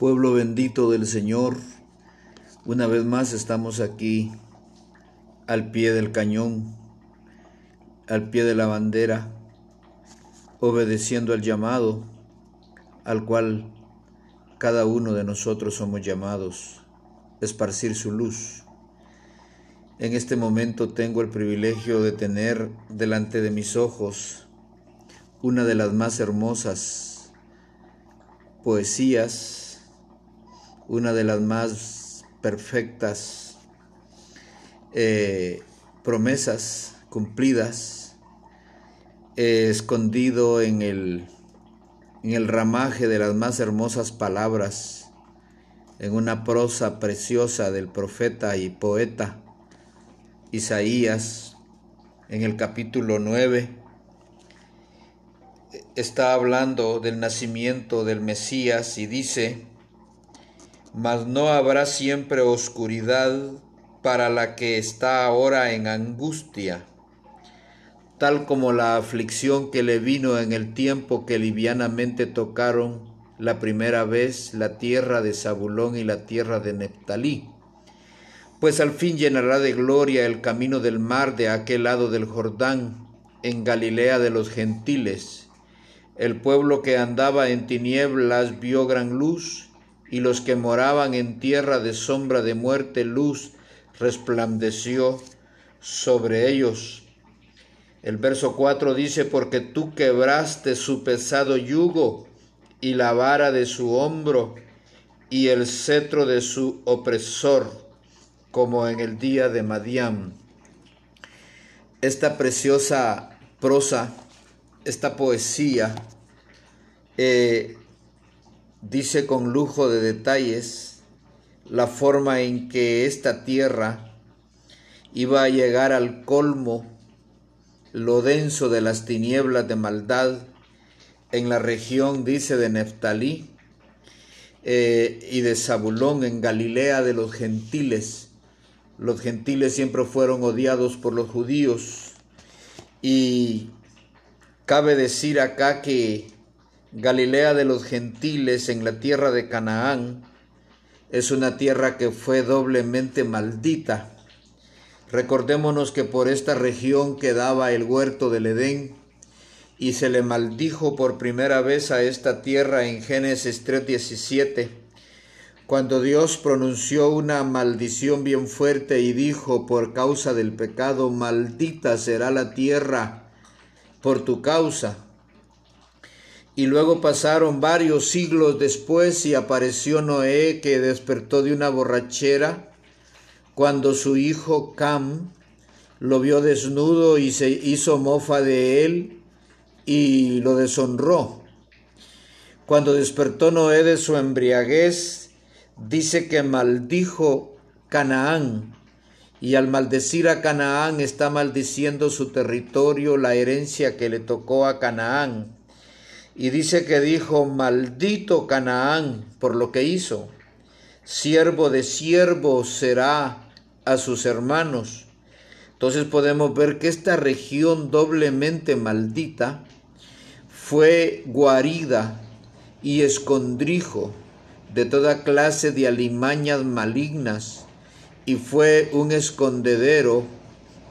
Pueblo bendito del Señor, una vez más estamos aquí al pie del cañón, al pie de la bandera, obedeciendo al llamado al cual cada uno de nosotros somos llamados, esparcir su luz. En este momento tengo el privilegio de tener delante de mis ojos una de las más hermosas poesías una de las más perfectas eh, promesas cumplidas, escondido en el, en el ramaje de las más hermosas palabras, en una prosa preciosa del profeta y poeta Isaías, en el capítulo 9, está hablando del nacimiento del Mesías y dice, mas no habrá siempre oscuridad para la que está ahora en angustia, tal como la aflicción que le vino en el tiempo que livianamente tocaron la primera vez la tierra de Zabulón y la tierra de Neptalí. Pues al fin llenará de gloria el camino del mar de aquel lado del Jordán, en Galilea de los gentiles. El pueblo que andaba en tinieblas vio gran luz, y los que moraban en tierra de sombra de muerte, luz resplandeció sobre ellos. El verso 4 dice, porque tú quebraste su pesado yugo y la vara de su hombro y el cetro de su opresor, como en el día de Madián. Esta preciosa prosa, esta poesía, eh, dice con lujo de detalles la forma en que esta tierra iba a llegar al colmo, lo denso de las tinieblas de maldad en la región, dice, de Neftalí eh, y de Zabulón, en Galilea de los gentiles. Los gentiles siempre fueron odiados por los judíos y cabe decir acá que Galilea de los gentiles en la tierra de Canaán es una tierra que fue doblemente maldita. Recordémonos que por esta región quedaba el huerto del Edén y se le maldijo por primera vez a esta tierra en Génesis 3:17, cuando Dios pronunció una maldición bien fuerte y dijo, por causa del pecado, maldita será la tierra por tu causa y luego pasaron varios siglos después y apareció Noé que despertó de una borrachera cuando su hijo Cam lo vio desnudo y se hizo mofa de él y lo deshonró. Cuando despertó Noé de su embriaguez, dice que maldijo Canaán y al maldecir a Canaán está maldiciendo su territorio, la herencia que le tocó a Canaán y dice que dijo, maldito Canaán por lo que hizo, siervo de siervo será a sus hermanos. Entonces podemos ver que esta región doblemente maldita fue guarida y escondrijo de toda clase de alimañas malignas y fue un escondedero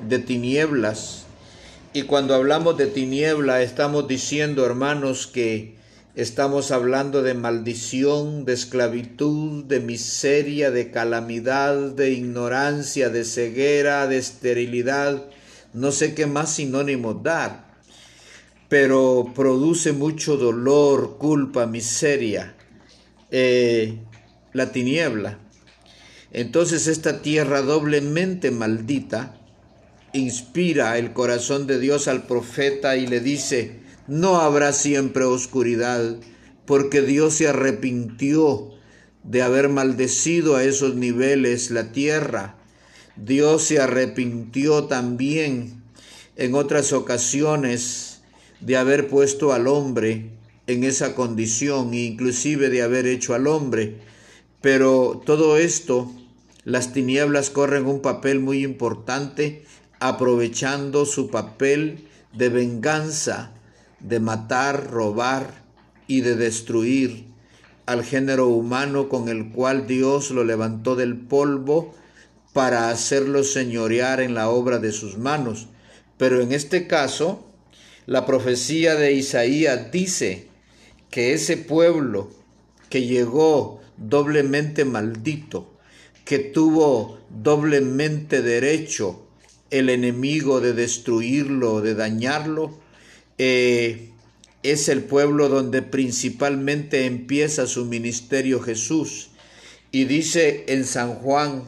de tinieblas y cuando hablamos de tiniebla, estamos diciendo, hermanos, que estamos hablando de maldición, de esclavitud, de miseria, de calamidad, de ignorancia, de ceguera, de esterilidad. No sé qué más sinónimos dar, pero produce mucho dolor, culpa, miseria, eh, la tiniebla. Entonces esta tierra doblemente maldita, inspira el corazón de Dios al profeta y le dice, no habrá siempre oscuridad, porque Dios se arrepintió de haber maldecido a esos niveles la tierra. Dios se arrepintió también en otras ocasiones de haber puesto al hombre en esa condición, inclusive de haber hecho al hombre. Pero todo esto, las tinieblas corren un papel muy importante aprovechando su papel de venganza, de matar, robar y de destruir al género humano con el cual Dios lo levantó del polvo para hacerlo señorear en la obra de sus manos. Pero en este caso, la profecía de Isaías dice que ese pueblo que llegó doblemente maldito, que tuvo doblemente derecho el enemigo de destruirlo, de dañarlo, eh, es el pueblo donde principalmente empieza su ministerio Jesús. Y dice en San Juan,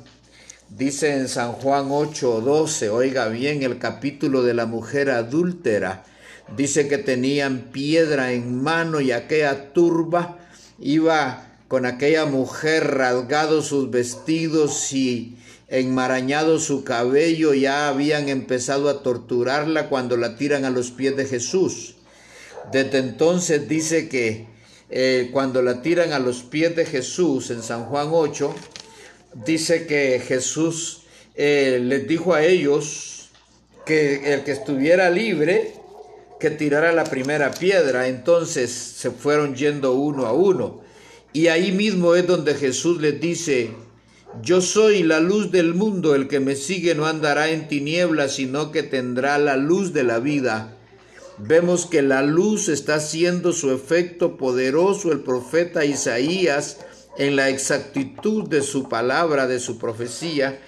dice en San Juan 8, 12, oiga bien el capítulo de la mujer adúltera, dice que tenían piedra en mano y aquella turba iba con aquella mujer rasgado sus vestidos y enmarañado su cabello, ya habían empezado a torturarla cuando la tiran a los pies de Jesús. Desde entonces dice que eh, cuando la tiran a los pies de Jesús en San Juan 8, dice que Jesús eh, les dijo a ellos que el que estuviera libre, que tirara la primera piedra. Entonces se fueron yendo uno a uno. Y ahí mismo es donde Jesús les dice, yo soy la luz del mundo, el que me sigue no andará en tinieblas, sino que tendrá la luz de la vida. Vemos que la luz está haciendo su efecto poderoso el profeta Isaías en la exactitud de su palabra, de su profecía,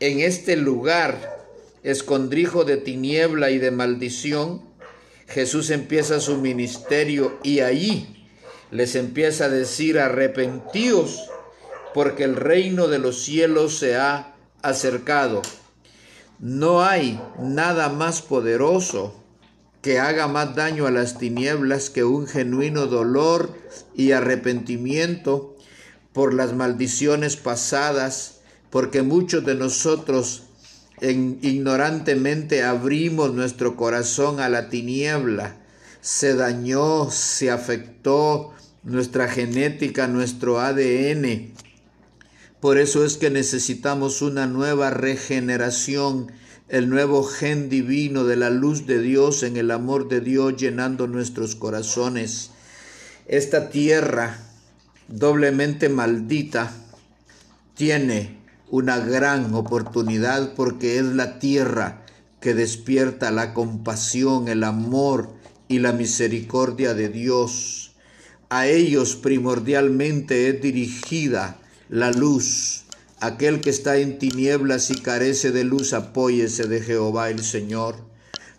en este lugar, escondrijo de tiniebla y de maldición, Jesús empieza su ministerio y allí les empieza a decir arrepentíos porque el reino de los cielos se ha acercado. No hay nada más poderoso que haga más daño a las tinieblas que un genuino dolor y arrepentimiento por las maldiciones pasadas, porque muchos de nosotros ignorantemente abrimos nuestro corazón a la tiniebla, se dañó, se afectó nuestra genética, nuestro ADN. Por eso es que necesitamos una nueva regeneración el nuevo gen divino de la luz de Dios en el amor de Dios llenando nuestros corazones. Esta tierra doblemente maldita tiene una gran oportunidad porque es la tierra que despierta la compasión, el amor y la misericordia de Dios. A ellos primordialmente es dirigida la luz Aquel que está en tinieblas y carece de luz, apóyese de Jehová el Señor.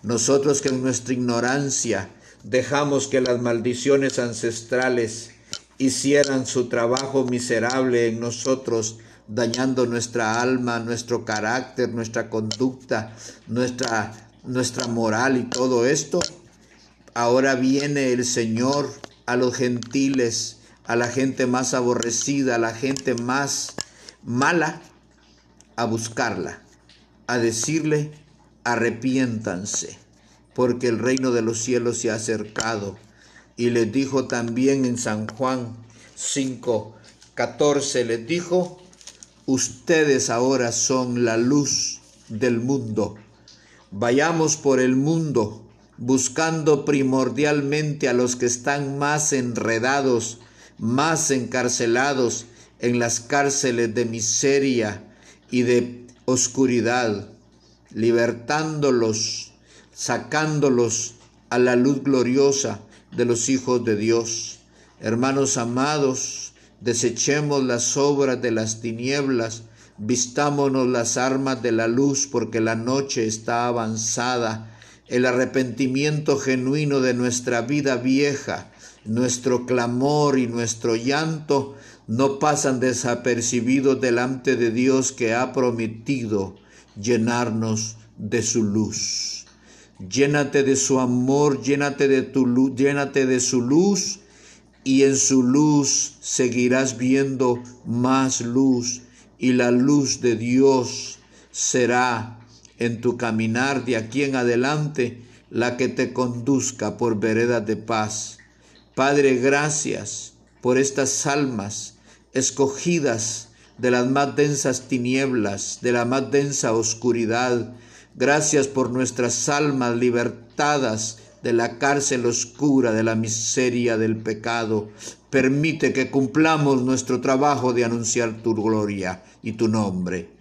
Nosotros que en nuestra ignorancia dejamos que las maldiciones ancestrales hicieran su trabajo miserable en nosotros, dañando nuestra alma, nuestro carácter, nuestra conducta, nuestra, nuestra moral y todo esto. Ahora viene el Señor a los gentiles, a la gente más aborrecida, a la gente más mala a buscarla, a decirle, arrepiéntanse, porque el reino de los cielos se ha acercado. Y les dijo también en San Juan 5, 14, les dijo, ustedes ahora son la luz del mundo. Vayamos por el mundo buscando primordialmente a los que están más enredados, más encarcelados, en las cárceles de miseria y de oscuridad, libertándolos, sacándolos a la luz gloriosa de los hijos de Dios. Hermanos amados, desechemos las obras de las tinieblas, vistámonos las armas de la luz porque la noche está avanzada. El arrepentimiento genuino de nuestra vida vieja, nuestro clamor y nuestro llanto no pasan desapercibidos delante de Dios que ha prometido llenarnos de su luz. Llénate de su amor, llénate de tu luz, llénate de su luz y en su luz seguirás viendo más luz y la luz de Dios será en tu caminar de aquí en adelante la que te conduzca por veredas de paz. Padre, gracias por estas almas escogidas de las más densas tinieblas, de la más densa oscuridad. Gracias por nuestras almas libertadas de la cárcel oscura de la miseria del pecado. permite que cumplamos nuestro trabajo de anunciar tu gloria y tu nombre.